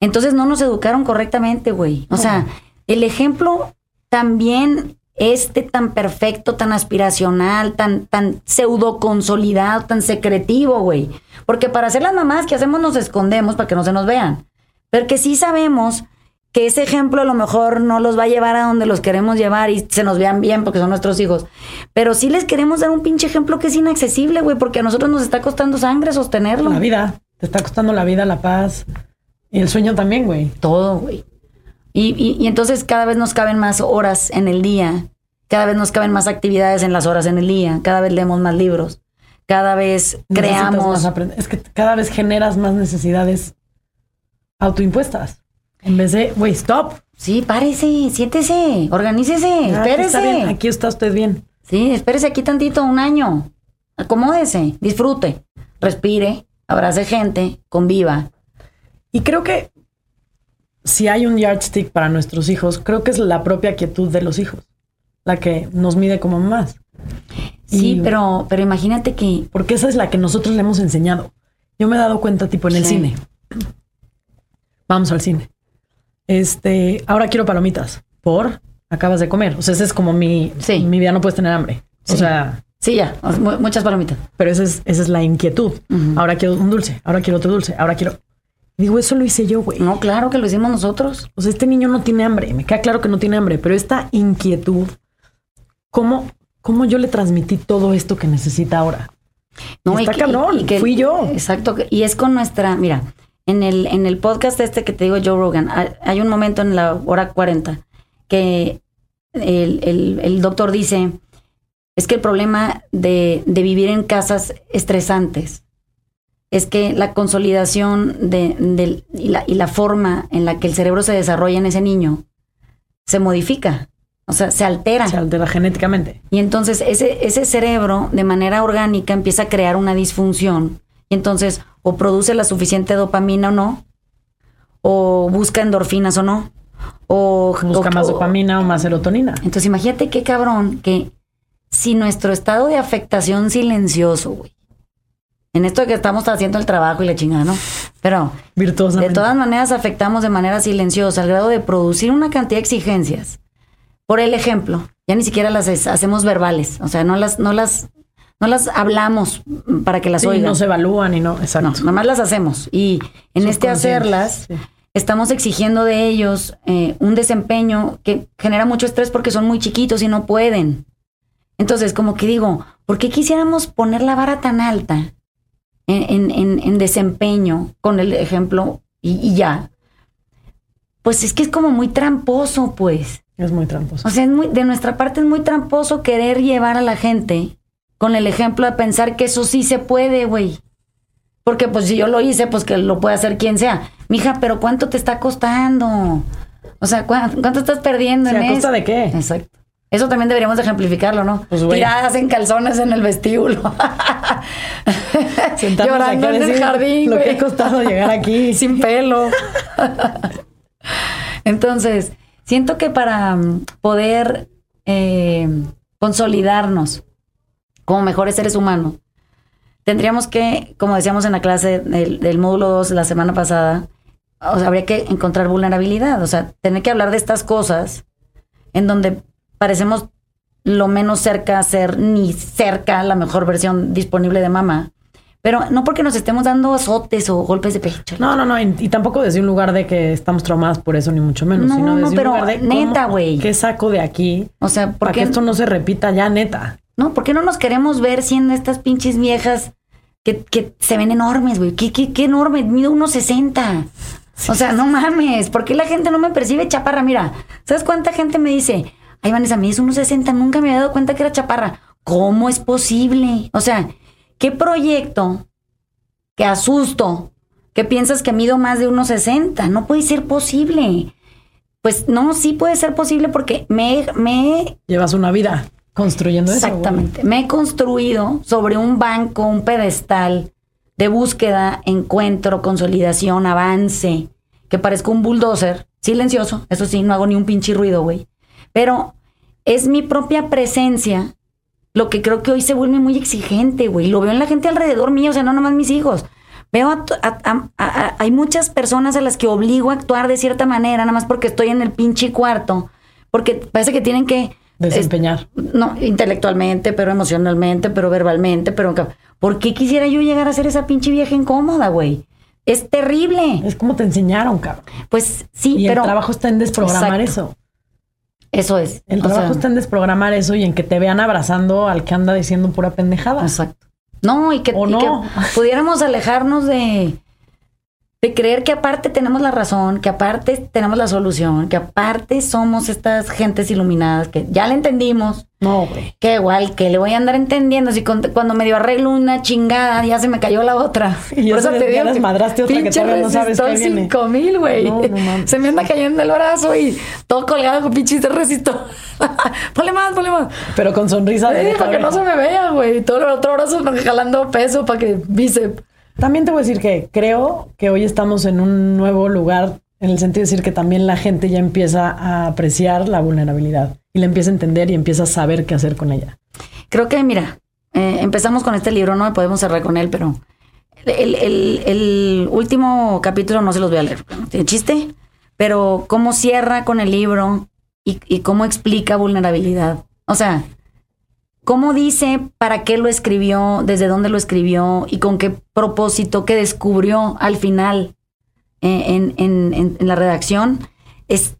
Entonces no nos educaron correctamente, güey. O sea, el ejemplo también este tan perfecto, tan aspiracional, tan, tan pseudo consolidado, tan secretivo, güey. Porque para hacer las mamás que hacemos nos escondemos para que no se nos vean. Porque sí sabemos que ese ejemplo a lo mejor no los va a llevar a donde los queremos llevar y se nos vean bien porque son nuestros hijos. Pero sí les queremos dar un pinche ejemplo que es inaccesible, güey, porque a nosotros nos está costando sangre sostenerlo. La vida. Te está costando la vida, la paz. Y el sueño también, güey. Todo, güey. Y, y- y entonces cada vez nos caben más horas en el día, cada vez nos caben más actividades en las horas en el día, cada vez leemos más libros, cada vez Necesitas creamos. más. Es que cada vez generas más necesidades autoimpuestas. En vez de, güey, stop. Sí, párese, siéntese, organícese, Ah, aquí está bien, espérese. Aquí está usted bien. Sí, espérese aquí tantito, un año. Acomódese, disfrute, respire, abrace gente, conviva. Y creo que si hay un yardstick para nuestros hijos, creo que es la propia quietud de los hijos, la que nos mide como más. Sí, Y- pero, pero imagínate que Porque esa es la que nosotros le hemos enseñado. Yo me he dado cuenta, tipo, en el cine. Vamos al cine. Este, ahora quiero palomitas. ¿Por? Acabas de comer. O sea, ese es como mi, Sí. mi vida no puedes tener hambre. O sea, sí, ya, muchas palomitas. pero esa es, esa es la inquietud. Ahora quiero un dulce, ahora quiero otro dulce, ahora quiero. Digo, eso lo hice yo, güey. No, claro que lo hicimos nosotros. O sea, este niño no tiene hambre. Me queda claro que no tiene hambre, pero esta inquietud, ¿cómo, cómo yo le transmití todo esto que necesita ahora? No, Está que- cabrón, fui yo. Exacto. que- Y es con nuestra, mira, en el, en el podcast este que te digo, Joe Rogan, hay, un momento en la hora 40 que el, el- el doctor dice, es que el problema de, de vivir en casas estresantes es que la consolidación de, del- y, la, y la forma en la que el cerebro se desarrolla en ese niño se modifica, o sea, se altera. Se altera genéticamente. Y entonces ese, ese cerebro de manera orgánica empieza a crear una disfunción. Y entonces o produce la suficiente dopamina o no, o busca endorfinas o no, o Busca o- más dopamina o más serotonina. Entonces imagínate qué cabrón que si nuestro estado de afectación silencioso, güey, en esto de que estamos haciendo el trabajo y la chingada, ¿no? Pero de todas maneras afectamos de manera silenciosa al grado de producir una cantidad de exigencias. Por el ejemplo, ya ni siquiera las hacemos verbales, o sea, no las, no las, no las hablamos para que las Sí, oigan. no se evalúan y no, exacto. No, nada más las hacemos. Y en este hacerlas, sí. estamos exigiendo de ellos eh, un desempeño que genera mucho estrés porque son muy chiquitos y no pueden. Entonces, como que digo, ¿por qué quisiéramos poner la vara tan alta en, en- en- en desempeño con el ejemplo y, y ya? Pues es que es como muy tramposo, pues. Es muy tramposo. O sea, es muy, de nuestra parte es muy tramposo querer llevar a la gente con el ejemplo de pensar que eso sí se puede, güey. Porque pues si yo lo hice, pues que lo puede hacer quien sea. Mija, pero ¿cuánto te está costando? O sea, ¿cuánto, cuánto estás perdiendo Sí, en ¿a costa eso? de qué? Exacto. Eso también deberíamos de ejemplificarlo, ¿no? Pues. Tiradas en calzones en el vestíbulo. Llorando en el jardín, Lo que ha costado llegar aquí. Sin pelo. Entonces, siento que para poder eh, consolidarnos como mejores seres humanos, tendríamos que, como decíamos en la clase del, del módulo 2 la semana pasada, o sea, habría que encontrar vulnerabilidad, o sea, tener que hablar de estas cosas en donde parecemos lo menos cerca a ser ni cerca la mejor versión disponible de mamá. Pero no porque nos estemos dando azotes o golpes de pecho. No, no, no. Y, y tampoco desde un lugar de que estamos traumadas por eso, ni mucho menos. No, sino no, pero un lugar de neta, güey. ¿Qué saco de aquí? O sea, ¿por Para que esto no se repita ya, neta. No, ¿por qué no nos queremos ver siendo estas pinches viejas que, que se ven enormes, güey? ¿Qué, qué, qué enorme? Mido unos 60. O sea, no mames. ¿Por qué la gente no me percibe chaparra? Mira, ¿sabes cuánta gente me dice? Ay, Vanessa, me unos 60. Nunca me había dado cuenta que era chaparra. ¿Cómo es posible? O sea, ¿qué proyecto que asusto que piensas que mido más de unos 60? No puede ser posible. Pues no, sí puede ser posible porque me, me Llevas una vida construyendo eso. Exactamente. Me he construido sobre un banco, un pedestal de búsqueda, encuentro, consolidación, avance, que parezco un bulldozer, silencioso, eso sí, no hago ni un pinche ruido, güey. Pero es mi propia presencia lo que creo que hoy se vuelve muy exigente, güey. Lo veo en la gente alrededor mío, o sea, no nomás mis hijos. Veo a- a- a- hay muchas personas a las que obligo a actuar de cierta manera, nada más porque estoy en el pinche cuarto, porque parece que tienen que Desempeñar. no, intelectualmente, pero emocionalmente, pero verbalmente, pero... ¿Por qué quisiera yo llegar a ser esa pinche vieja incómoda, güey? Es terrible. Es como te enseñaron, cabrón. Pues sí, Y pero... el trabajo está en desprogramar Exacto. eso. Eso es. El O trabajo sea, está en desprogramar eso y en que te vean abrazando al que anda diciendo pura pendejada. Exacto. No, y que, ¿O y que no? pudiéramos alejarnos de, de creer que aparte tenemos la razón, que aparte tenemos la solución, que aparte somos estas gentes iluminadas, que ya le entendimos, No, güey. que igual, que le voy a andar entendiendo, si con- cuando medio arreglo una chingada, ya se me cayó la otra. Y ya se le- ya que desmadraste otra que todavía no sabes qué viene. 5000, güey. No, no se me anda cayendo el brazo y todo colgado con pinches de resistor. ponle más, ponle más. Pero con sonrisa de Sí, a para que no se me vea, güey. Todo el otro brazo jalando peso para que bíceps. También te voy a decir que creo que hoy estamos en un nuevo lugar en el sentido de decir que también la gente ya empieza a apreciar la vulnerabilidad y la empieza a entender y empieza a saber qué hacer con ella. Creo que, mira, eh, empezamos con este libro, no podemos cerrar con él, pero el, el- el último capítulo no se los voy a leer, tiene chiste, pero cómo cierra con el libro y cómo explica vulnerabilidad. O sea, cómo dice para qué lo escribió, desde dónde lo escribió y con qué propósito que descubrió al final eh, en, en- en- en la redacción. Es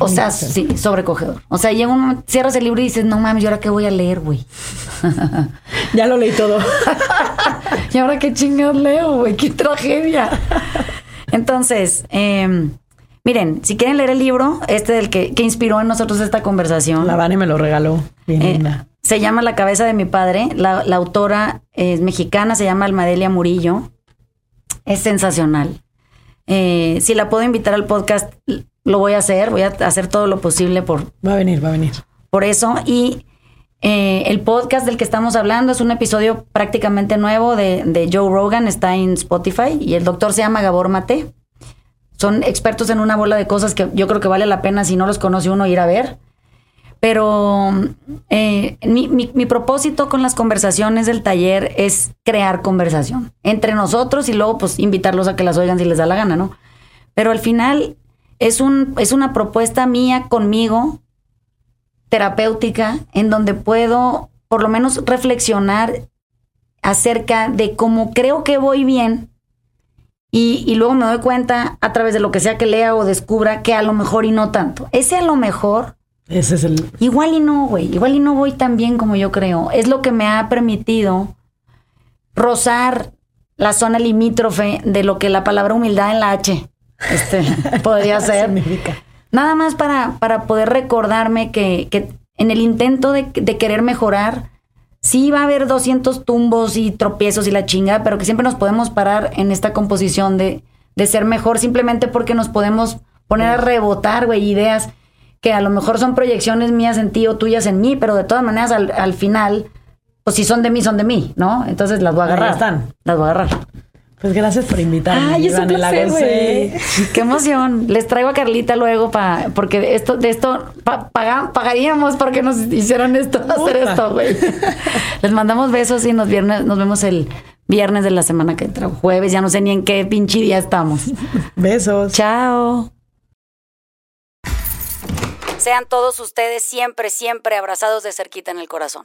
o sea, sí, sobrecogedor. O sea, llega un momento, cierras el libro y dices, no mames, ¿y ahora qué voy a leer, güey? Ya lo leí todo. ¿Y ahora qué chingados leo, güey? ¡Qué tragedia! Entonces, eh, miren, si quieren leer el libro, este del que, que inspiró en nosotros esta conversación, La Vane me lo regaló. Bien eh, linda. Se llama La cabeza de mi padre. La, la autora es mexicana, se llama Almadelia Murillo. Es sensacional. Eh, si la puedo invitar al podcast, lo voy a hacer. Voy a hacer todo lo posible por, Va a venir, va a venir. por eso. Y eh, el podcast del que estamos hablando es un episodio prácticamente nuevo de, de Joe Rogan, está en Spotify y el doctor se llama Gabor Mate. Son expertos en una bola de cosas que yo creo que vale la pena si no los conoce uno ir a ver. Pero eh, mi, mi- mi propósito con las conversaciones del taller es crear conversación entre nosotros y luego pues invitarlos a que las oigan si les da la gana, ¿no? Pero al final es, un, es una propuesta mía conmigo terapéutica en donde puedo por lo menos reflexionar acerca de cómo creo que voy bien y, y luego me doy cuenta a través de lo que sea que lea o descubra que a lo mejor y no tanto. Ese a lo mejor, Ese es el. igual y no, güey, igual y no voy tan bien como yo creo. Es lo que me ha permitido rozar la zona limítrofe de lo que la palabra humildad en la H este, podría ser. significa. Nada más para, para poder recordarme que, que en el intento de, de querer mejorar, sí va a haber 200 tumbos y tropiezos y la chinga, pero que siempre nos podemos parar en esta composición de, de ser mejor simplemente porque nos podemos poner a rebotar, güey, ideas que a lo mejor son proyecciones mías en ti o tuyas en mí, pero de todas maneras al, al final, pues si son de mí, son de mí, ¿no? Entonces las voy a Ahí agarrar. están. Las voy a agarrar. Pues gracias por invitarme. Ay, es un placer, güey. Qué emoción. Les traigo a Carlita luego para porque esto de esto pa- paga- pagaríamos porque nos hicieran esto, hacer esto, güey. Les mandamos besos y nos viernes nos vemos el viernes de la semana que entra, jueves, ya no sé ni en qué pinche día estamos. Besos. Chao. Sean todos ustedes siempre, siempre abrazados de cerquita en el corazón.